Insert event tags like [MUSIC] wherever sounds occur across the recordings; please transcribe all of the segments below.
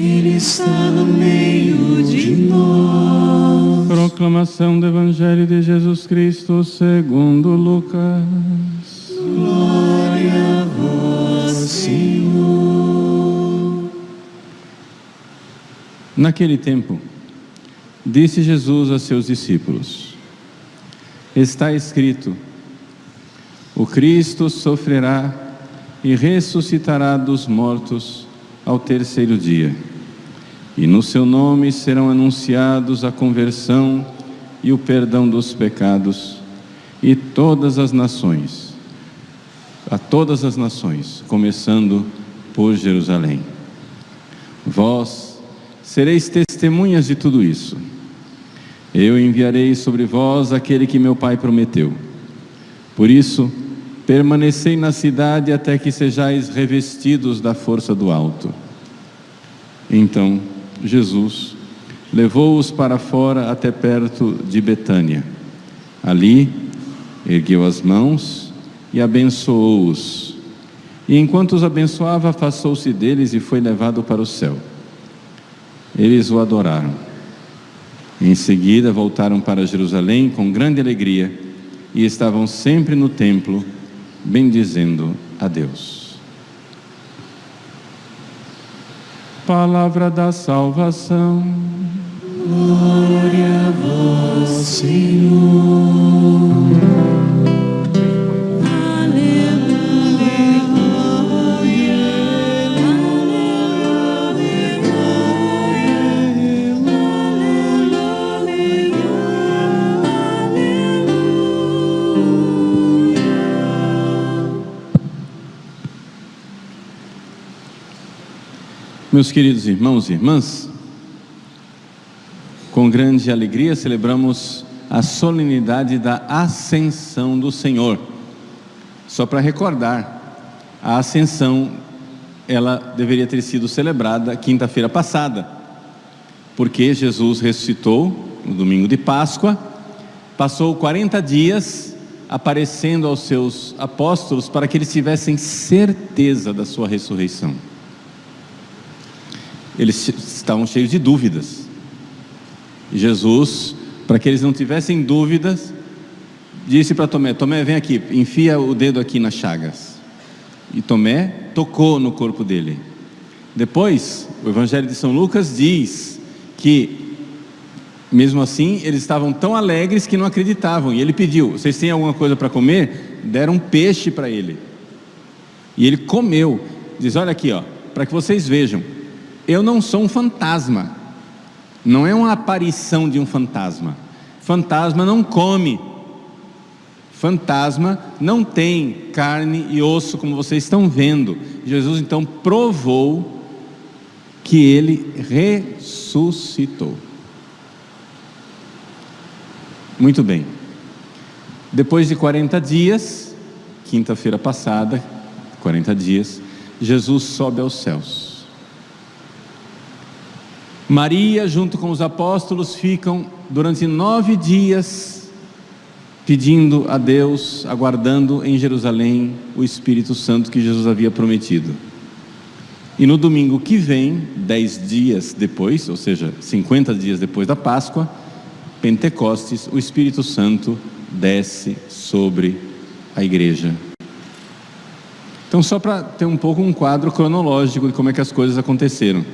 Ele está no meio de nós. Proclamação do Evangelho de Jesus Cristo segundo Lucas. Glória a vós, Senhor. Naquele tempo, disse Jesus a seus discípulos: Está escrito: O Cristo sofrerá e ressuscitará dos mortos ao terceiro dia. E no seu nome serão anunciados a conversão e o perdão dos pecados, e todas as nações, a todas as nações, começando por Jerusalém. Vós sereis testemunhas de tudo isso. Eu enviarei sobre vós aquele que meu Pai prometeu. Por isso, Permanecei na cidade até que sejais revestidos da força do alto. Então Jesus levou-os para fora até perto de Betânia. Ali ergueu as mãos e abençoou-os. E enquanto os abençoava, afastou-se deles e foi levado para o céu. Eles o adoraram. Em seguida voltaram para Jerusalém com grande alegria e estavam sempre no templo bendizendo a Deus. Palavra da salvação. Glória a vós, Senhor. Meus queridos irmãos e irmãs, com grande alegria celebramos a solenidade da Ascensão do Senhor. Só para recordar, a Ascensão ela deveria ter sido celebrada quinta-feira passada, porque Jesus ressuscitou no domingo de Páscoa, passou 40 dias aparecendo aos seus apóstolos para que eles tivessem certeza da sua ressurreição eles estavam cheios de dúvidas. E Jesus, para que eles não tivessem dúvidas, disse para Tomé: Tomé, vem aqui, enfia o dedo aqui nas chagas. E Tomé tocou no corpo dele. Depois, o Evangelho de São Lucas diz que, mesmo assim, eles estavam tão alegres que não acreditavam. E ele pediu: Vocês têm alguma coisa para comer? Deram um peixe para ele. E ele comeu. Diz: Olha aqui, ó, para que vocês vejam eu não sou um fantasma. Não é uma aparição de um fantasma. Fantasma não come. Fantasma não tem carne e osso como vocês estão vendo. Jesus então provou que ele ressuscitou. Muito bem. Depois de 40 dias, quinta-feira passada, 40 dias, Jesus sobe aos céus. Maria, junto com os apóstolos, ficam durante nove dias pedindo a Deus, aguardando em Jerusalém o Espírito Santo que Jesus havia prometido. E no domingo que vem, dez dias depois, ou seja, 50 dias depois da Páscoa, Pentecostes, o Espírito Santo desce sobre a igreja. Então, só para ter um pouco um quadro cronológico de como é que as coisas aconteceram.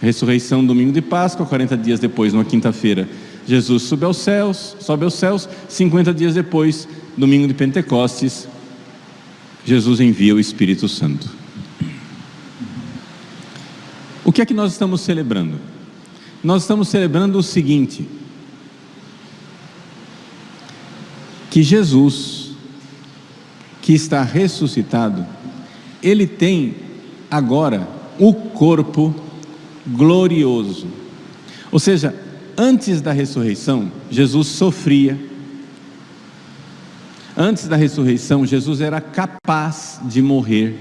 Ressurreição domingo de Páscoa, 40 dias depois, numa quinta-feira, Jesus sobe aos céus, sobe aos céus, 50 dias depois, domingo de Pentecostes, Jesus envia o Espírito Santo. O que é que nós estamos celebrando? Nós estamos celebrando o seguinte: que Jesus, que está ressuscitado, ele tem agora o corpo glorioso. Ou seja, antes da ressurreição, Jesus sofria. Antes da ressurreição, Jesus era capaz de morrer.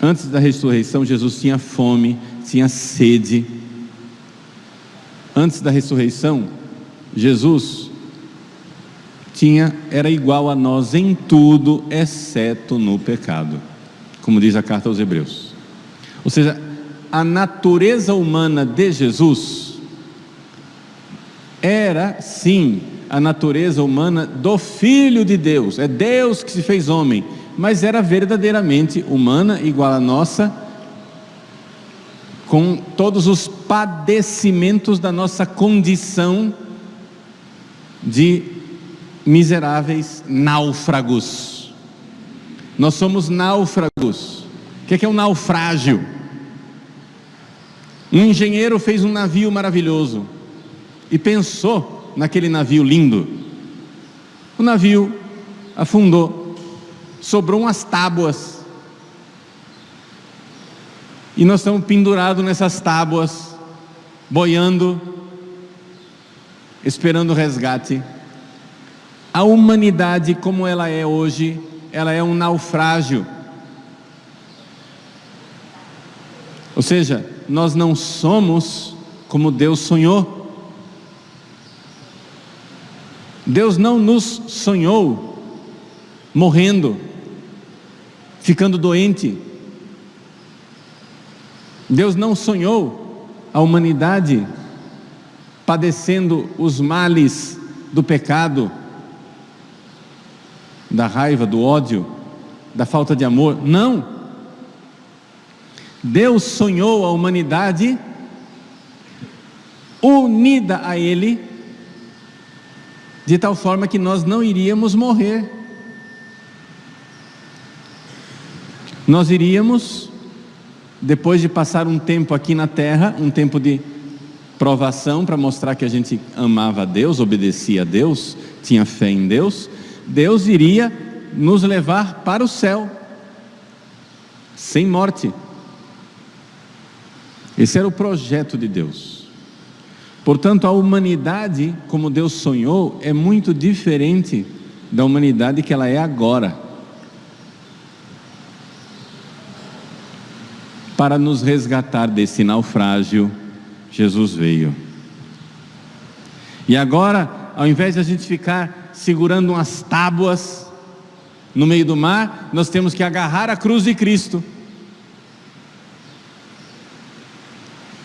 Antes da ressurreição, Jesus tinha fome, tinha sede. Antes da ressurreição, Jesus tinha era igual a nós em tudo, exceto no pecado, como diz a carta aos Hebreus. Ou seja, a natureza humana de Jesus era sim a natureza humana do Filho de Deus, é Deus que se fez homem, mas era verdadeiramente humana, igual a nossa, com todos os padecimentos da nossa condição de miseráveis náufragos. Nós somos náufragos. O que é, que é um naufrágio? Um engenheiro fez um navio maravilhoso e pensou naquele navio lindo. O navio afundou, sobrou umas tábuas. E nós estamos pendurados nessas tábuas, boiando, esperando o resgate. A humanidade como ela é hoje, ela é um naufrágio. Ou seja, nós não somos como Deus sonhou. Deus não nos sonhou morrendo, ficando doente. Deus não sonhou a humanidade padecendo os males do pecado da raiva, do ódio, da falta de amor. Não. Deus sonhou a humanidade unida a Ele, de tal forma que nós não iríamos morrer. Nós iríamos, depois de passar um tempo aqui na terra, um tempo de provação para mostrar que a gente amava a Deus, obedecia a Deus, tinha fé em Deus, Deus iria nos levar para o céu, sem morte. Esse era o projeto de Deus. Portanto, a humanidade, como Deus sonhou, é muito diferente da humanidade que ela é agora. Para nos resgatar desse naufrágio, Jesus veio. E agora, ao invés de a gente ficar segurando umas tábuas no meio do mar, nós temos que agarrar a cruz de Cristo.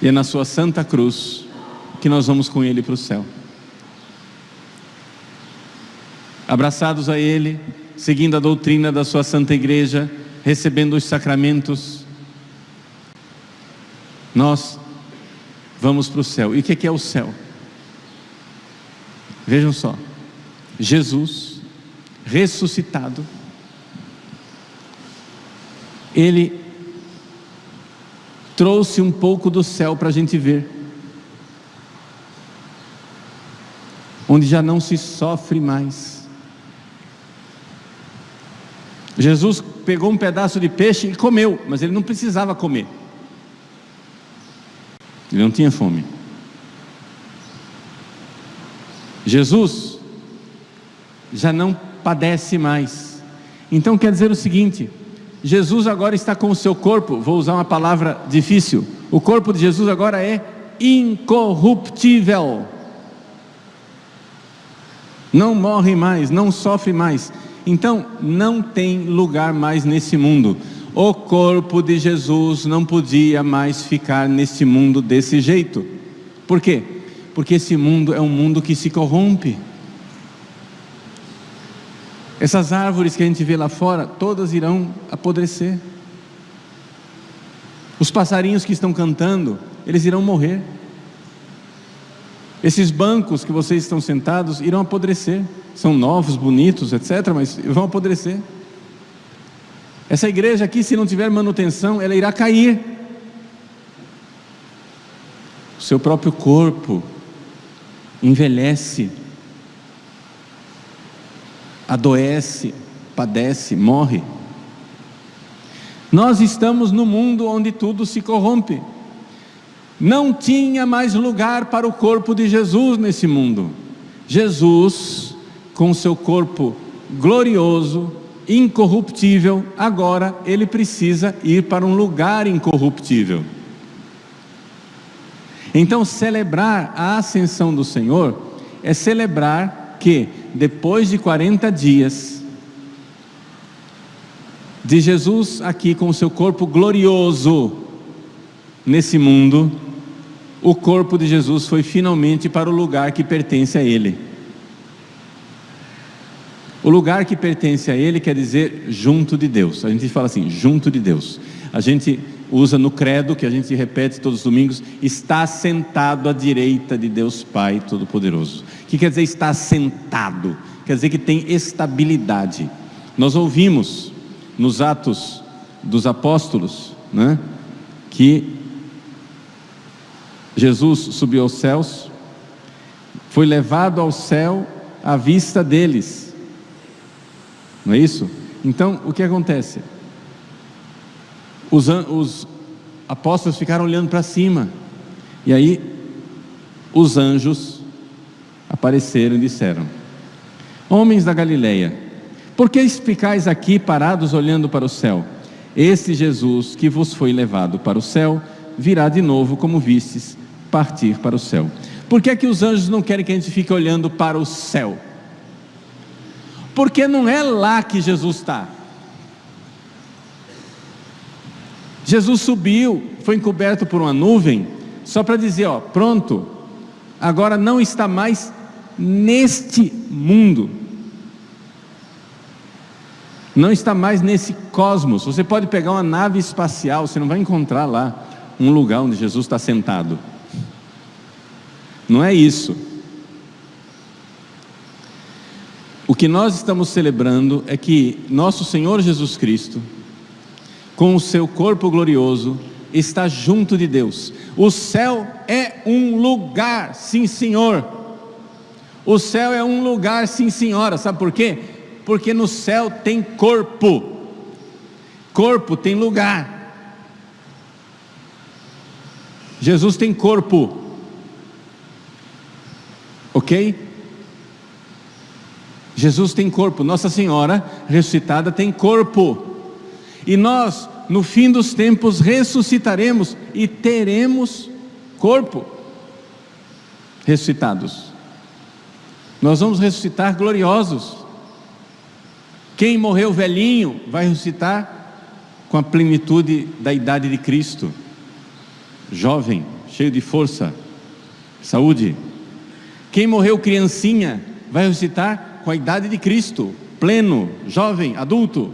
E é na sua santa cruz que nós vamos com Ele para o céu. Abraçados a Ele, seguindo a doutrina da sua santa igreja, recebendo os sacramentos, nós vamos para o céu. E o que é o céu? Vejam só. Jesus, ressuscitado, ele trouxe um pouco do céu para a gente ver, onde já não se sofre mais. Jesus pegou um pedaço de peixe e comeu, mas ele não precisava comer, ele não tinha fome. Jesus já não padece mais. Então quer dizer o seguinte: Jesus agora está com o seu corpo, vou usar uma palavra difícil, o corpo de Jesus agora é incorruptível. Não morre mais, não sofre mais. Então, não tem lugar mais nesse mundo. O corpo de Jesus não podia mais ficar nesse mundo desse jeito. Por quê? Porque esse mundo é um mundo que se corrompe. Essas árvores que a gente vê lá fora, todas irão apodrecer. Os passarinhos que estão cantando, eles irão morrer. Esses bancos que vocês estão sentados irão apodrecer. São novos, bonitos, etc., mas vão apodrecer. Essa igreja aqui, se não tiver manutenção, ela irá cair. O seu próprio corpo envelhece adoece, padece, morre. Nós estamos no mundo onde tudo se corrompe. Não tinha mais lugar para o corpo de Jesus nesse mundo. Jesus, com seu corpo glorioso, incorruptível, agora ele precisa ir para um lugar incorruptível. Então, celebrar a ascensão do Senhor é celebrar que, depois de 40 dias, de Jesus aqui com o seu corpo glorioso nesse mundo, o corpo de Jesus foi finalmente para o lugar que pertence a Ele. O lugar que pertence a Ele quer dizer junto de Deus. A gente fala assim, junto de Deus. A gente usa no credo, que a gente repete todos os domingos, está sentado à direita de Deus Pai Todo-Poderoso. Que quer dizer estar sentado? Quer dizer que tem estabilidade. Nós ouvimos nos Atos dos Apóstolos, né, que Jesus subiu aos céus, foi levado ao céu à vista deles. Não é isso? Então, o que acontece? Os, os apóstolos ficaram olhando para cima, e aí os anjos apareceram e disseram: Homens da Galileia, por que ficais aqui parados olhando para o céu? Este Jesus que vos foi levado para o céu virá de novo, como vistes, partir para o céu. Por que, é que os anjos não querem que a gente fique olhando para o céu? Porque não é lá que Jesus está. Jesus subiu, foi encoberto por uma nuvem, só para dizer: ó, pronto, agora não está mais neste mundo, não está mais nesse cosmos. Você pode pegar uma nave espacial, você não vai encontrar lá um lugar onde Jesus está sentado. Não é isso. O que nós estamos celebrando é que nosso Senhor Jesus Cristo, com o seu corpo glorioso, está junto de Deus. O céu é um lugar, sim, Senhor. O céu é um lugar, sim, senhora. Sabe por quê? Porque no céu tem corpo. Corpo tem lugar. Jesus tem corpo ok? Jesus tem corpo, Nossa Senhora ressuscitada tem corpo, e nós, no fim dos tempos, ressuscitaremos e teremos corpo, ressuscitados. Nós vamos ressuscitar gloriosos. Quem morreu velhinho vai ressuscitar com a plenitude da idade de Cristo, jovem, cheio de força, saúde. Quem morreu criancinha vai ressuscitar com a idade de Cristo, pleno, jovem, adulto.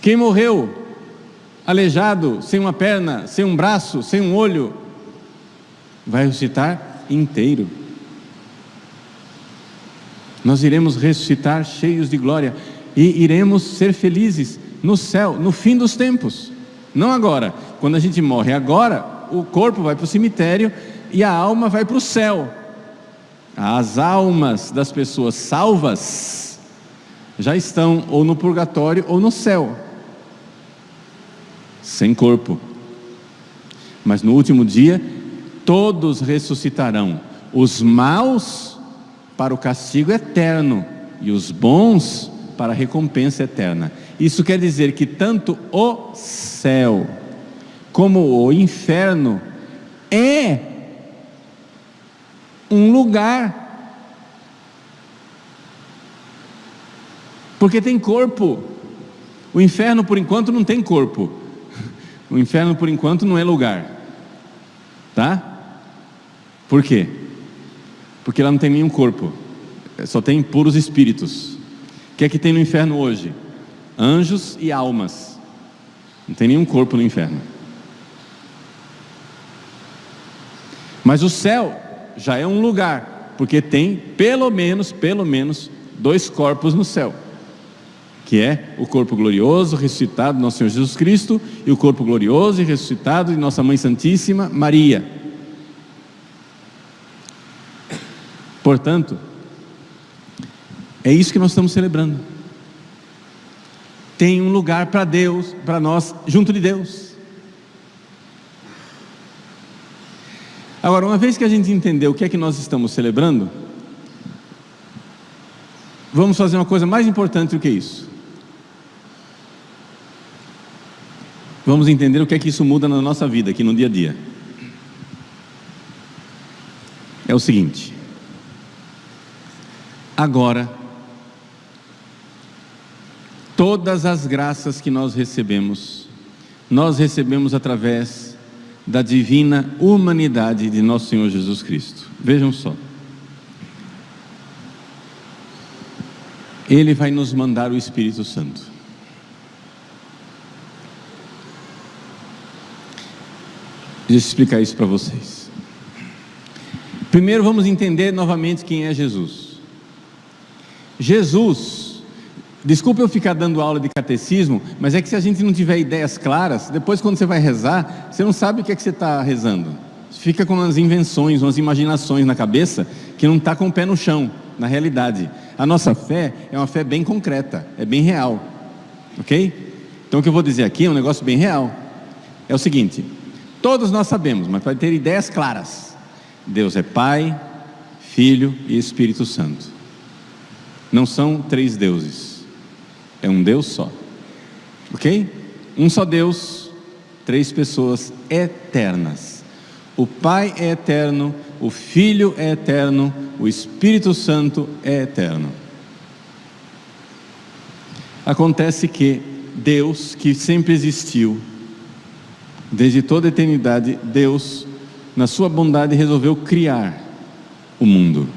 Quem morreu aleijado, sem uma perna, sem um braço, sem um olho, vai ressuscitar inteiro. Nós iremos ressuscitar cheios de glória e iremos ser felizes no céu, no fim dos tempos. Não agora, quando a gente morre agora, o corpo vai para o cemitério e a alma vai para o céu. As almas das pessoas salvas já estão ou no purgatório ou no céu, sem corpo. Mas no último dia, todos ressuscitarão, os maus para o castigo eterno e os bons para a recompensa eterna. Isso quer dizer que tanto o céu como o inferno é um lugar. Porque tem corpo. O inferno, por enquanto, não tem corpo. O inferno, por enquanto, não é lugar. Tá? Por quê? Porque lá não tem nenhum corpo. Só tem puros espíritos. O que é que tem no inferno hoje? Anjos e almas. Não tem nenhum corpo no inferno. Mas o céu já é um lugar, porque tem pelo menos, pelo menos, dois corpos no céu, que é o corpo glorioso ressuscitado do nosso Senhor Jesus Cristo e o corpo glorioso e ressuscitado de nossa Mãe Santíssima Maria. Portanto, é isso que nós estamos celebrando. Tem um lugar para Deus, para nós, junto de Deus. Agora, uma vez que a gente entendeu o que é que nós estamos celebrando, vamos fazer uma coisa mais importante do que isso. Vamos entender o que é que isso muda na nossa vida, aqui no dia a dia. É o seguinte: agora, todas as graças que nós recebemos, nós recebemos através da divina humanidade de nosso Senhor Jesus Cristo. Vejam só. Ele vai nos mandar o Espírito Santo. Deixa eu explicar isso para vocês. Primeiro vamos entender novamente quem é Jesus. Jesus, desculpa eu ficar dando aula de catecismo, mas é que se a gente não tiver ideias claras, depois quando você vai rezar, você não sabe o que é que você está rezando. Fica com umas invenções, umas imaginações na cabeça que não está com o pé no chão, na realidade. A nossa fé é uma fé bem concreta, é bem real. Ok? Então o que eu vou dizer aqui é um negócio bem real. É o seguinte: Todos nós sabemos, mas para ter ideias claras: Deus é Pai, Filho e Espírito Santo. Não são três deuses, é um Deus só. Ok? Um só Deus, três pessoas eternas. O Pai é eterno, o Filho é eterno, o Espírito Santo é eterno. Acontece que Deus, que sempre existiu, Desde toda a eternidade, Deus, na sua bondade, resolveu criar o mundo.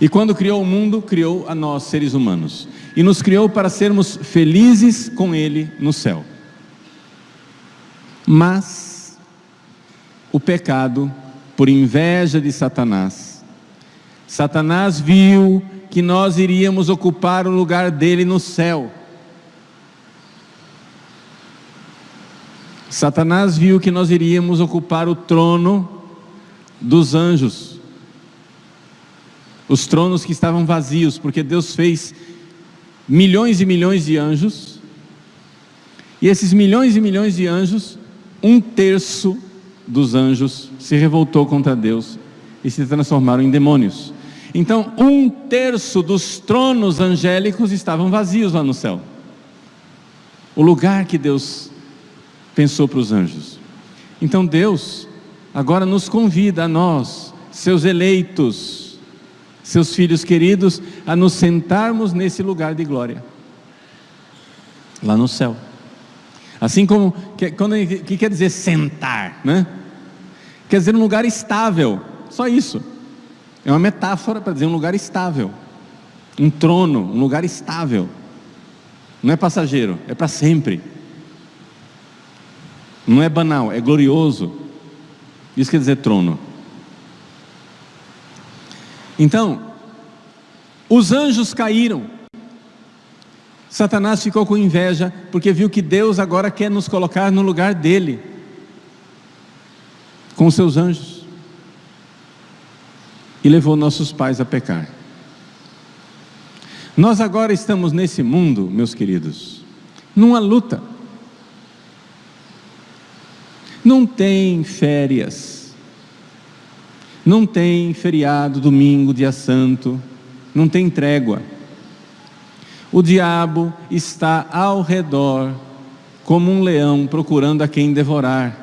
E quando criou o mundo, criou a nós, seres humanos. E nos criou para sermos felizes com Ele no céu. Mas, o pecado, por inveja de Satanás, Satanás viu que nós iríamos ocupar o lugar dele no céu. Satanás viu que nós iríamos ocupar o trono dos anjos, os tronos que estavam vazios, porque Deus fez milhões e milhões de anjos, e esses milhões e milhões de anjos, um terço dos anjos se revoltou contra Deus e se transformaram em demônios. Então, um terço dos tronos angélicos estavam vazios lá no céu. O lugar que Deus pensou para os anjos. Então Deus agora nos convida a nós, seus eleitos, seus filhos queridos, a nos sentarmos nesse lugar de glória, lá no céu. Assim como, que, quando, que quer dizer sentar, né? Quer dizer um lugar estável, só isso. É uma metáfora para dizer um lugar estável, um trono, um lugar estável. Não é passageiro, é para sempre. Não é banal, é glorioso. Isso quer dizer trono. Então, os anjos caíram. Satanás ficou com inveja, porque viu que Deus agora quer nos colocar no lugar dele, com seus anjos, e levou nossos pais a pecar. Nós agora estamos nesse mundo, meus queridos, numa luta. Não tem férias, não tem feriado, domingo, dia santo, não tem trégua. O diabo está ao redor, como um leão procurando a quem devorar.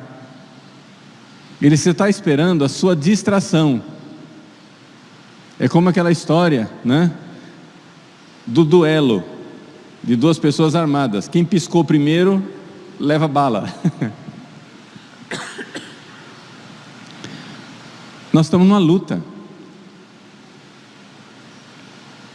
Ele está esperando a sua distração. É como aquela história, né? Do duelo de duas pessoas armadas. Quem piscou primeiro leva bala. [LAUGHS] Nós estamos numa luta.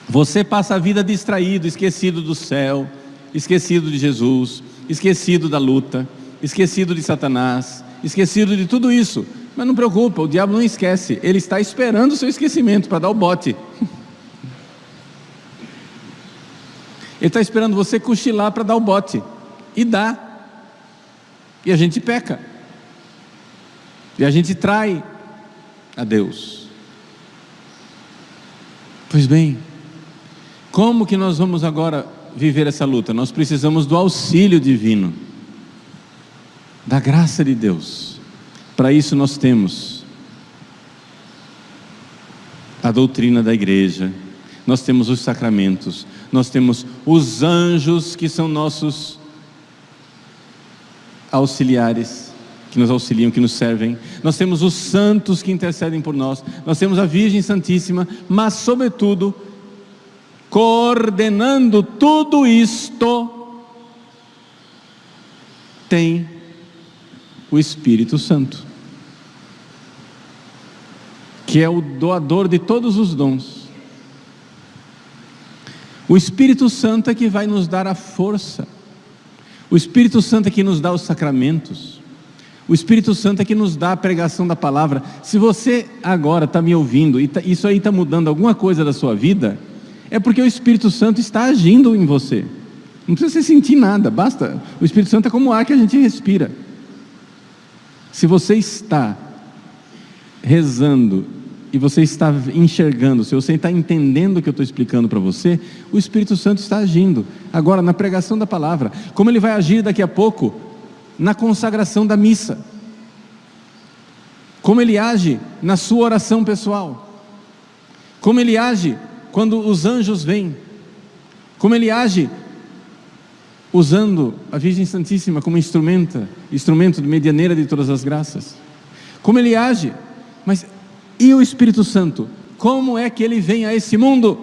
Você passa a vida distraído, esquecido do céu, esquecido de Jesus, esquecido da luta, esquecido de Satanás, esquecido de tudo isso. Mas não preocupa, o diabo não esquece, ele está esperando o seu esquecimento para dar o bote. Ele está esperando você cochilar para dar o bote. E dá. E a gente peca. E a gente trai a Deus. Pois bem, como que nós vamos agora viver essa luta? Nós precisamos do auxílio divino, da graça de Deus. Para isso nós temos a doutrina da igreja, nós temos os sacramentos, nós temos os anjos que são nossos auxiliares, que nos auxiliam, que nos servem, nós temos os santos que intercedem por nós, nós temos a Virgem Santíssima, mas, sobretudo, coordenando tudo isto, tem o Espírito Santo, que é o doador de todos os dons. O Espírito Santo é que vai nos dar a força. O Espírito Santo é que nos dá os sacramentos. O Espírito Santo é que nos dá a pregação da palavra. Se você agora está me ouvindo e tá, isso aí está mudando alguma coisa da sua vida, é porque o Espírito Santo está agindo em você. Não precisa você sentir nada, basta. O Espírito Santo é como o ar que a gente respira. Se você está rezando e você está enxergando, se você está entendendo o que eu estou explicando para você, o Espírito Santo está agindo. Agora, na pregação da palavra, como ele vai agir daqui a pouco na consagração da missa, como ele age na sua oração pessoal, como ele age quando os anjos vêm, como ele age usando a Virgem Santíssima como instrumento, instrumento de medianeira de todas as graças. Como ele age, mas e o Espírito Santo? Como é que ele vem a esse mundo?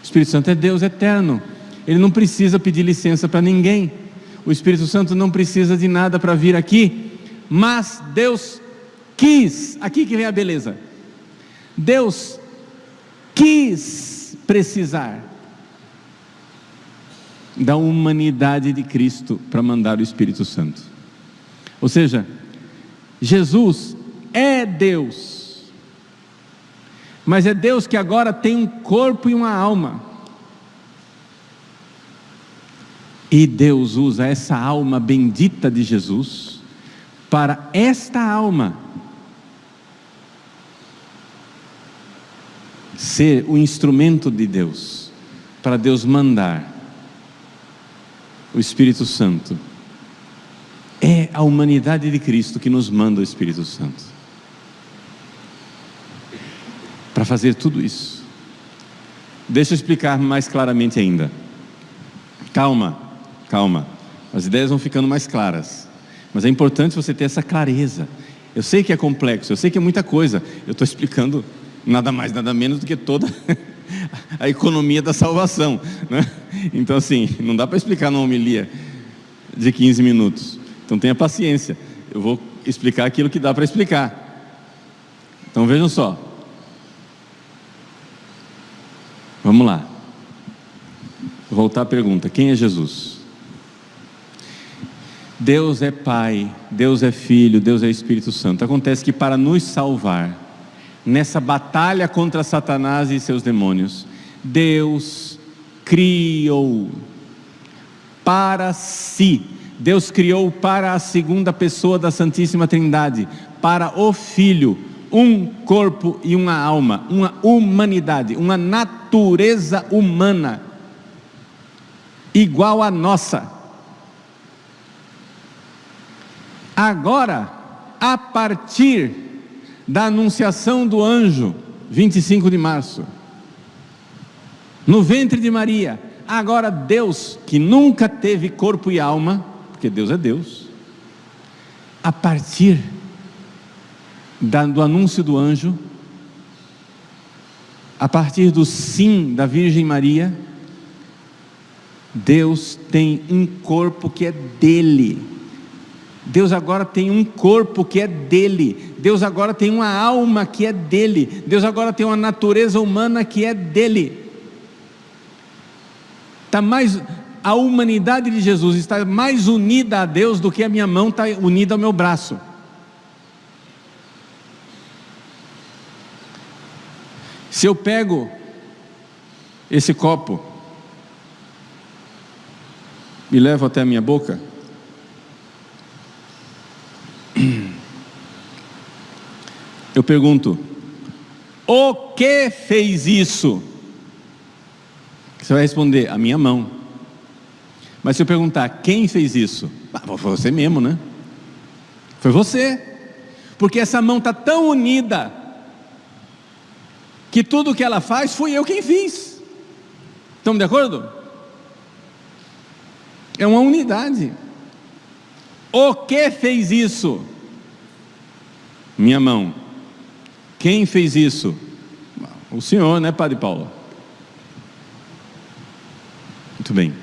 O Espírito Santo é Deus eterno. Ele não precisa pedir licença para ninguém. O Espírito Santo não precisa de nada para vir aqui. Mas Deus quis, aqui que vem a beleza. Deus quis precisar da humanidade de Cristo para mandar o Espírito Santo. Ou seja, Jesus é Deus, mas é Deus que agora tem um corpo e uma alma. E Deus usa essa alma bendita de Jesus para esta alma ser o instrumento de Deus, para Deus mandar o Espírito Santo. É a humanidade de Cristo que nos manda o Espírito Santo. Para fazer tudo isso. Deixa eu explicar mais claramente ainda. Calma, calma. As ideias vão ficando mais claras. Mas é importante você ter essa clareza. Eu sei que é complexo, eu sei que é muita coisa. Eu estou explicando nada mais, nada menos do que toda [LAUGHS] a economia da salvação. Né? Então, assim, não dá para explicar numa homilia de 15 minutos. Então, tenha paciência. Eu vou explicar aquilo que dá para explicar. Então, vejam só. Vamos lá. Voltar à pergunta: quem é Jesus? Deus é Pai, Deus é Filho, Deus é Espírito Santo. Acontece que para nos salvar, nessa batalha contra Satanás e seus demônios, Deus criou para si, Deus criou para a segunda pessoa da Santíssima Trindade, para o Filho, um corpo e uma alma, uma humanidade, uma natureza humana, igual à nossa. Agora, a partir da anunciação do anjo, 25 de março, no ventre de Maria. Agora, Deus, que nunca teve corpo e alma, porque Deus é Deus, a partir do anúncio do anjo, a partir do sim da Virgem Maria, Deus tem um corpo que é dele Deus agora tem um corpo que é dele, Deus agora tem uma alma que é dele, Deus agora tem uma natureza humana que é dele. Está mais a humanidade de Jesus está mais unida a Deus do que a minha mão está unida ao meu braço. Se eu pego esse copo e levo até a minha boca, Eu pergunto: o que fez isso? Você vai responder: a minha mão. Mas se eu perguntar: quem fez isso? Ah, foi você mesmo, né? Foi você. Porque essa mão está tão unida que tudo que ela faz fui eu quem fiz. Estamos de acordo? É uma unidade. O que fez isso? Minha mão. Quem fez isso? O Senhor, né, Padre Paulo? Muito bem.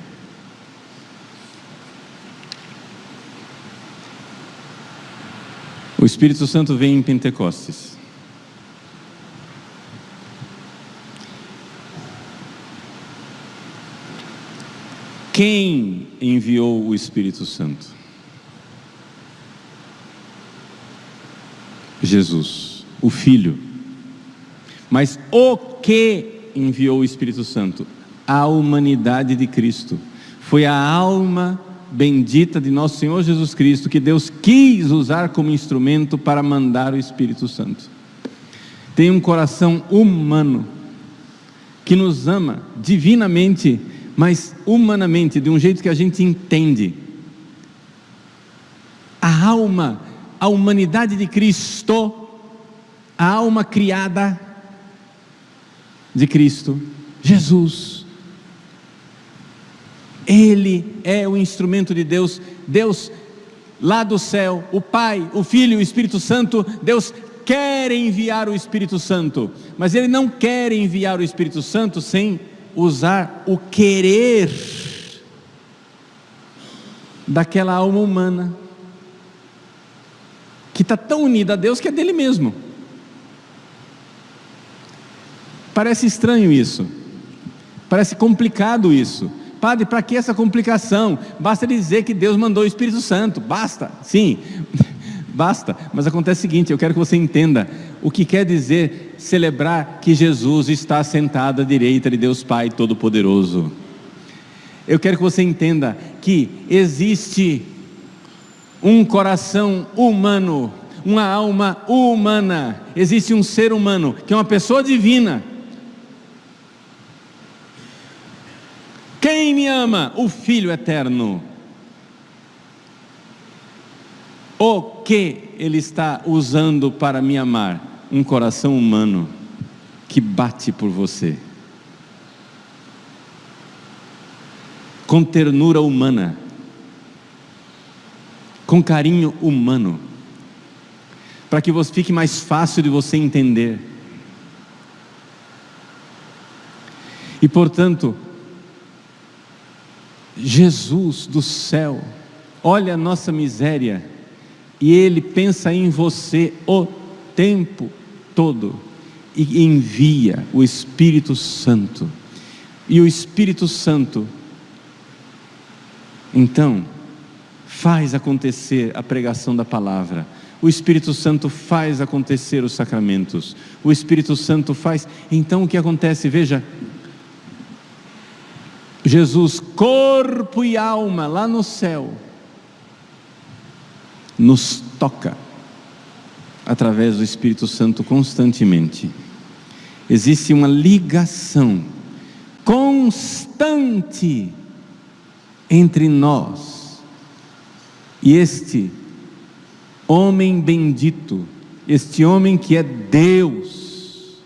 O Espírito Santo vem em Pentecostes. Quem enviou o Espírito Santo? Jesus, o Filho. Mas o que enviou o Espírito Santo? A humanidade de Cristo. Foi a alma bendita de nosso Senhor Jesus Cristo que Deus quis usar como instrumento para mandar o Espírito Santo. Tem um coração humano que nos ama divinamente mas humanamente, de um jeito que a gente entende. A alma, a humanidade de Cristo, a alma criada de Cristo, Jesus. Ele é o instrumento de Deus. Deus, lá do céu, o Pai, o Filho o Espírito Santo, Deus quer enviar o Espírito Santo, mas Ele não quer enviar o Espírito Santo sem usar o querer daquela alma humana que está tão unida a Deus que é dele mesmo. Parece estranho isso, parece complicado isso. Padre, para que essa complicação? Basta dizer que Deus mandou o Espírito Santo, basta, sim, [LAUGHS] basta. Mas acontece o seguinte: eu quero que você entenda o que quer dizer celebrar que Jesus está sentado à direita de Deus Pai Todo-Poderoso. Eu quero que você entenda que existe um coração humano, uma alma humana, existe um ser humano que é uma pessoa divina. Quem me ama? O Filho eterno. O que Ele está usando para me amar? um coração humano que bate por você, com ternura humana, com carinho humano, para que você fique mais fácil de você entender. E portanto, Jesus do céu, olha a nossa miséria, e Ele pensa em você o tempo todo e envia o Espírito Santo. E o Espírito Santo, então, faz acontecer a pregação da palavra. O Espírito Santo faz acontecer os sacramentos. O Espírito Santo faz. Então o que acontece? Veja. Jesus, corpo e alma, lá no céu, nos toca através do Espírito Santo constantemente. Existe uma ligação constante entre nós e este homem bendito, este homem que é Deus,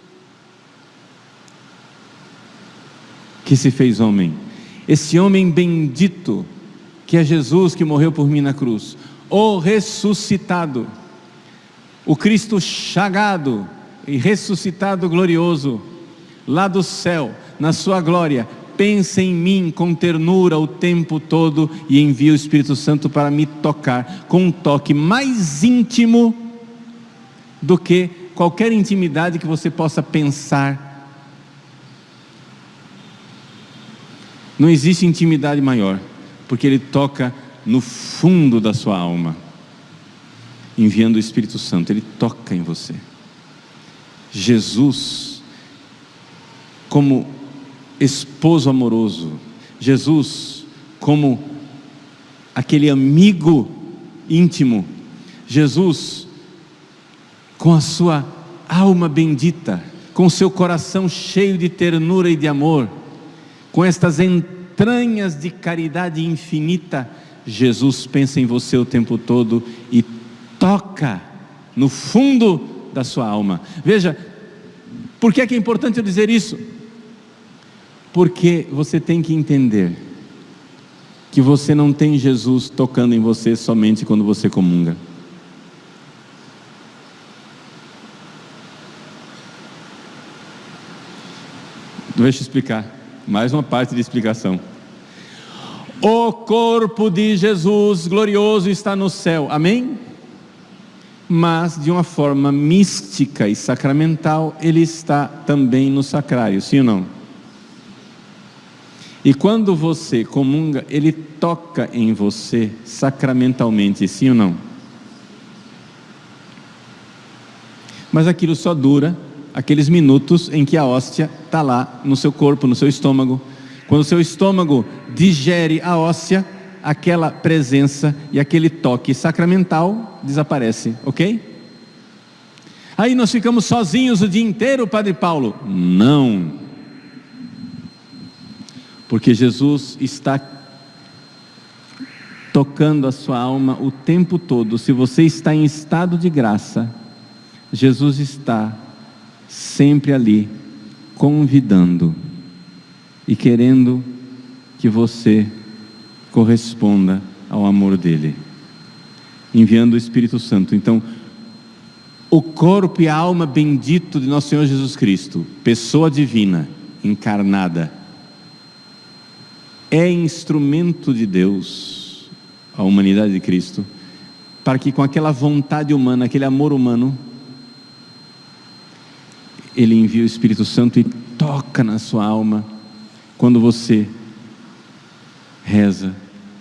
que se fez homem, esse homem bendito, que é Jesus que morreu por mim na cruz, o ressuscitado o Cristo chagado e ressuscitado glorioso, lá do céu, na sua glória, pensa em mim com ternura o tempo todo e envia o Espírito Santo para me tocar com um toque mais íntimo do que qualquer intimidade que você possa pensar. Não existe intimidade maior, porque ele toca no fundo da sua alma enviando o Espírito Santo, ele toca em você. Jesus, como esposo amoroso, Jesus, como aquele amigo íntimo, Jesus, com a sua alma bendita, com seu coração cheio de ternura e de amor, com estas entranhas de caridade infinita, Jesus pensa em você o tempo todo e toca no fundo da sua alma. Veja, Por que é, que é importante eu dizer isso? Porque você tem que entender que você não tem Jesus tocando em você somente quando você comunga. Deixa eu explicar. Mais uma parte de explicação. O corpo de Jesus glorioso está no céu. Amém? Mas de uma forma mística e sacramental, ele está também no sacrário, sim ou não? E quando você comunga, ele toca em você sacramentalmente, sim ou não? Mas aquilo só dura aqueles minutos em que a hóstia está lá no seu corpo, no seu estômago. Quando o seu estômago digere a hóstia, aquela presença e aquele toque sacramental desaparece, ok? Aí nós ficamos sozinhos o dia inteiro, Padre Paulo? Não. Porque Jesus está tocando a sua alma o tempo todo. Se você está em estado de graça, Jesus está sempre ali, convidando e querendo que você corresponda ao amor dele, enviando o Espírito Santo. Então, o corpo e a alma bendito de nosso Senhor Jesus Cristo, pessoa divina, encarnada, é instrumento de Deus, a humanidade de Cristo, para que com aquela vontade humana, aquele amor humano, ele envia o Espírito Santo e toca na sua alma quando você reza,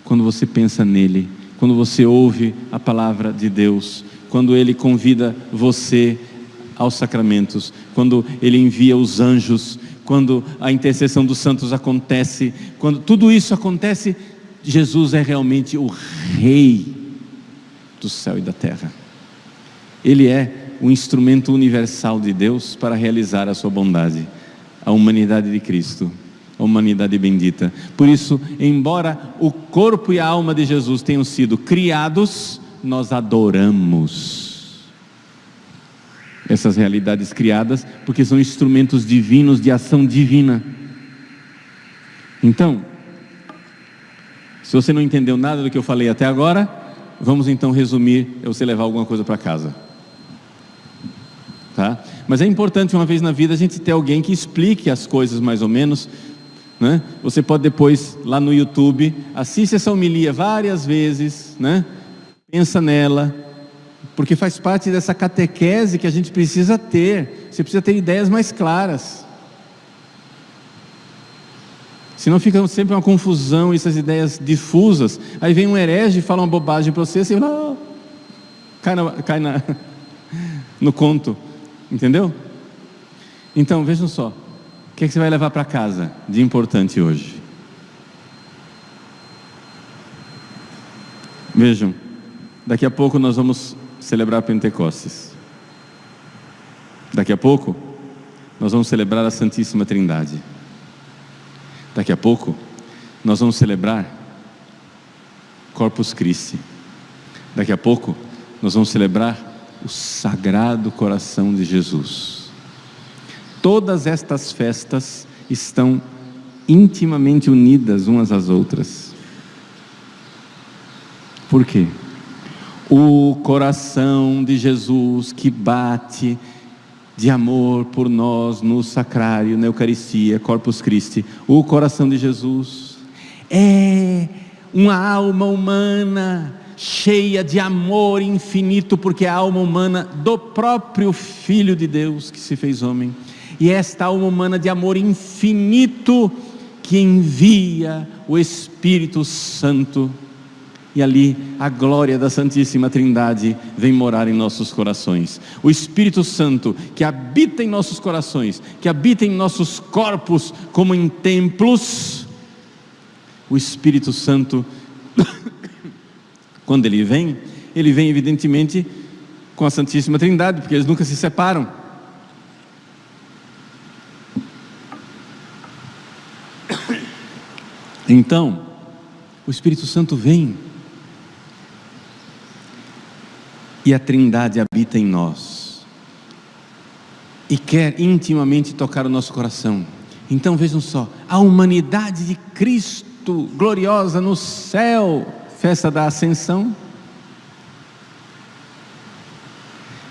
quando você pensa nele, quando você ouve a palavra de Deus, quando ele convida você aos sacramentos, quando ele envia os anjos, quando a intercessão dos santos acontece, quando tudo isso acontece, Jesus é realmente o Rei do céu e da terra. Ele é o instrumento universal de Deus para realizar a sua bondade, a humanidade de Cristo, a humanidade bendita. Por isso, embora o corpo e a alma de Jesus tenham sido criados, nós adoramos essas realidades criadas, porque são instrumentos divinos de ação divina. Então, se você não entendeu nada do que eu falei até agora, vamos então resumir, é você levar alguma coisa para casa. Tá? Mas é importante uma vez na vida a gente ter alguém que explique as coisas mais ou menos. Né? Você pode depois lá no YouTube assiste essa homilia várias vezes, né? pensa nela, porque faz parte dessa catequese que a gente precisa ter. Você precisa ter ideias mais claras. Senão fica sempre uma confusão, essas ideias difusas. Aí vem um herege e fala uma bobagem para você, você não, cai, na, cai na, [LAUGHS] no conto. Entendeu? Então, vejam só. O que, é que você vai levar para casa de importante hoje? Vejam, daqui a pouco nós vamos celebrar Pentecostes. Daqui a pouco nós vamos celebrar a Santíssima Trindade. Daqui a pouco nós vamos celebrar Corpus Christi. Daqui a pouco nós vamos celebrar o Sagrado Coração de Jesus. Todas estas festas estão intimamente unidas umas às outras. Por quê? O coração de Jesus que bate de amor por nós no sacrário, na Eucaristia, Corpus Christi, o coração de Jesus é uma alma humana cheia de amor infinito, porque é a alma humana do próprio Filho de Deus que se fez homem. E esta alma humana de amor infinito que envia o Espírito Santo. E ali a glória da Santíssima Trindade vem morar em nossos corações. O Espírito Santo que habita em nossos corações, que habita em nossos corpos como em templos. O Espírito Santo [COUGHS] quando ele vem, ele vem evidentemente com a Santíssima Trindade, porque eles nunca se separam. [COUGHS] Então, o Espírito Santo vem e a Trindade habita em nós. e quer intimamente tocar o nosso coração. Então vejam só, a humanidade de Cristo gloriosa no céu, festa da ascensão,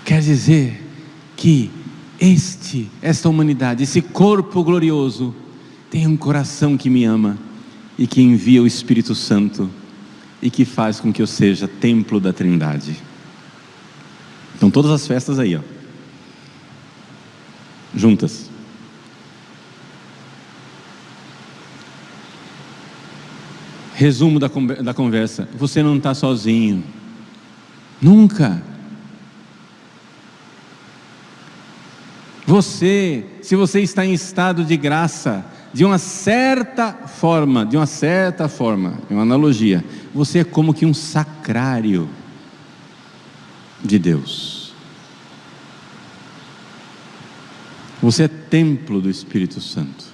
quer dizer que este, esta humanidade, esse corpo glorioso, tem um coração que me ama e que envia o Espírito Santo e que faz com que eu seja templo da Trindade. Então todas as festas aí, ó. Juntas. Resumo da, da conversa: você não está sozinho. Nunca. Você, se você está em estado de graça, de uma certa forma, de uma certa forma, é uma analogia, você é como que um sacrário de Deus. Você é templo do Espírito Santo.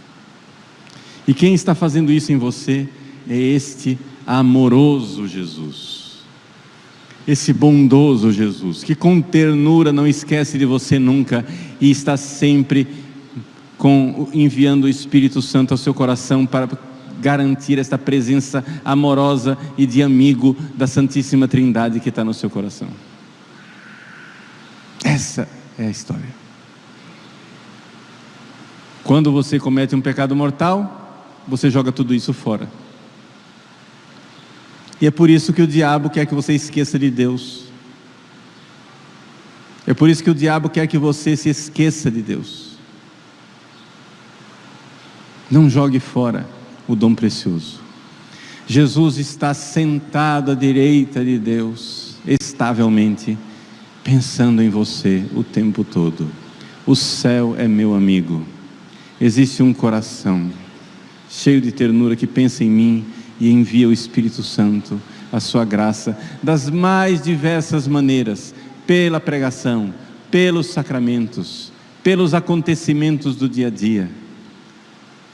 E quem está fazendo isso em você é este amoroso Jesus, esse bondoso Jesus, que com ternura não esquece de você nunca e está sempre com, enviando o Espírito Santo ao seu coração para garantir esta presença amorosa e de amigo da Santíssima Trindade que está no seu coração. Essa é a história. Quando você comete um pecado mortal, você joga tudo isso fora. E é por isso que o diabo quer que você esqueça de Deus. É por isso que o diabo quer que você se esqueça de Deus. Não jogue fora o dom precioso. Jesus está sentado à direita de Deus, estavelmente, pensando em você o tempo todo. O céu é meu amigo. Existe um coração cheio de ternura que pensa em mim e envia o Espírito Santo, a sua graça, das mais diversas maneiras, pela pregação, pelos sacramentos, pelos acontecimentos do dia a dia.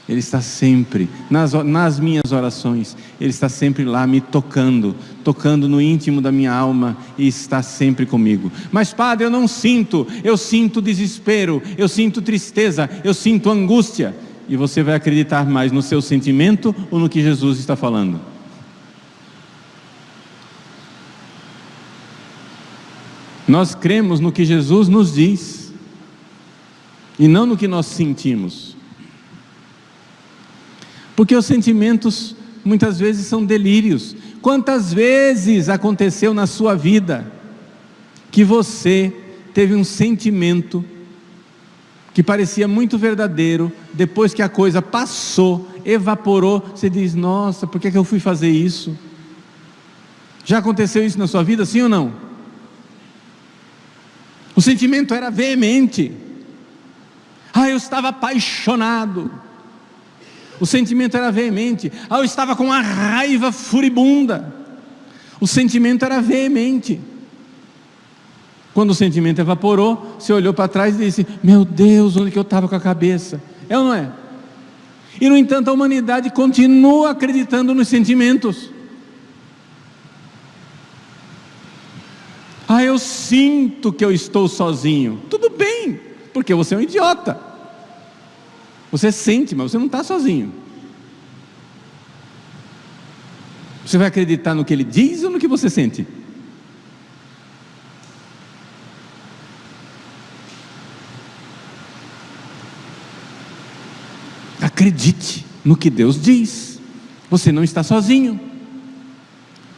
Ele está sempre, nas, nas minhas orações, Ele está sempre lá me tocando, tocando no íntimo da minha alma e está sempre comigo. Mas, Padre, eu não sinto, eu sinto desespero, eu sinto tristeza, eu sinto angústia e você vai acreditar mais no seu sentimento ou no que Jesus está falando? Nós cremos no que Jesus nos diz e não no que nós sentimos. Porque os sentimentos muitas vezes são delírios. Quantas vezes aconteceu na sua vida que você teve um sentimento que parecia muito verdadeiro, depois que a coisa passou, evaporou, você diz: Nossa, por que, é que eu fui fazer isso? Já aconteceu isso na sua vida, sim ou não? O sentimento era veemente. Ah, eu estava apaixonado. O sentimento era veemente. Ah, eu estava com uma raiva furibunda. O sentimento era veemente. Quando o sentimento evaporou, você olhou para trás e disse: Meu Deus, onde que eu estava com a cabeça? É ou não é? E no entanto, a humanidade continua acreditando nos sentimentos. Ah, eu sinto que eu estou sozinho. Tudo bem, porque você é um idiota. Você sente, mas você não está sozinho. Você vai acreditar no que ele diz ou no que você sente? Acredite no que Deus diz. Você não está sozinho.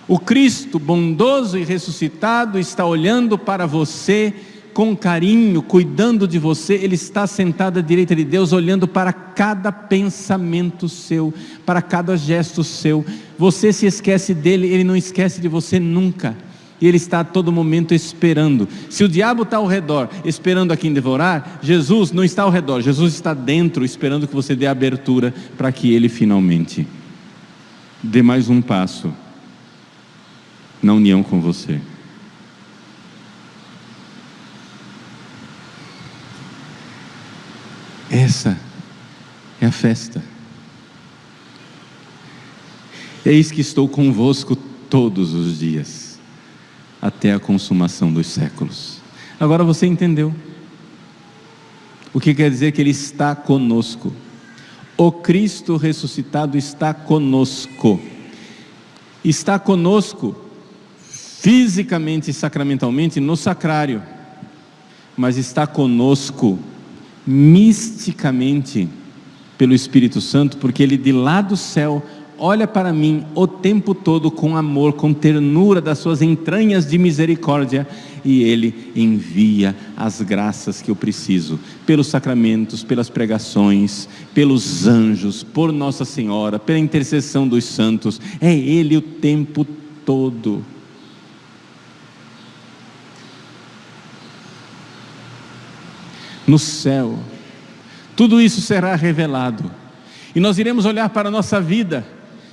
O Cristo bondoso e ressuscitado está olhando para você com carinho, cuidando de você, Ele está sentado à direita de Deus, olhando para cada pensamento seu, para cada gesto seu. Você se esquece dele, Ele não esquece de você nunca e ele está a todo momento esperando. Se o diabo está ao redor, esperando a quem devorar, Jesus não está ao redor, Jesus está dentro, esperando que você dê abertura para que ele finalmente dê mais um passo na união com você. Essa é a festa. Eis que estou convosco todos os dias até a consumação dos séculos. Agora você entendeu. O que quer dizer que Ele está conosco. O Cristo ressuscitado está conosco. Está conosco fisicamente e sacramentalmente no sacrário, mas está conosco misticamente pelo Espírito Santo, porque Ele de lá do céu olha para mim o tempo todo com amor, com ternura das suas entranhas de misericórdia e Ele envia as graças que eu preciso, pelos sacramentos, pelas pregações, pelos anjos, por Nossa Senhora, pela intercessão dos santos. É Ele o tempo todo. No céu, tudo isso será revelado. E nós iremos olhar para a nossa vida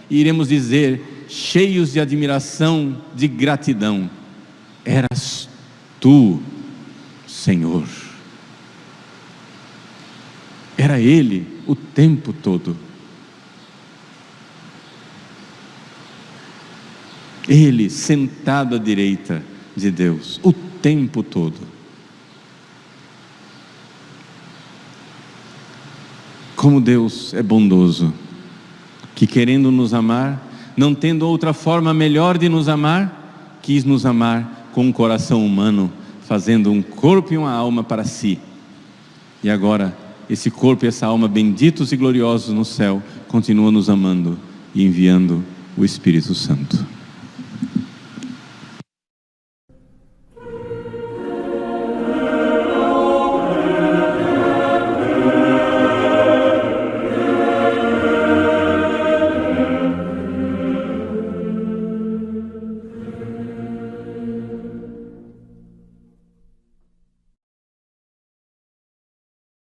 e iremos dizer, cheios de admiração, de gratidão: Eras tu, Senhor. Era Ele o tempo todo. Ele sentado à direita de Deus, o tempo todo. Como Deus é bondoso, que querendo nos amar, não tendo outra forma melhor de nos amar, quis nos amar com um coração humano, fazendo um corpo e uma alma para si. E agora, esse corpo e essa alma benditos e gloriosos no céu, continuam nos amando e enviando o Espírito Santo.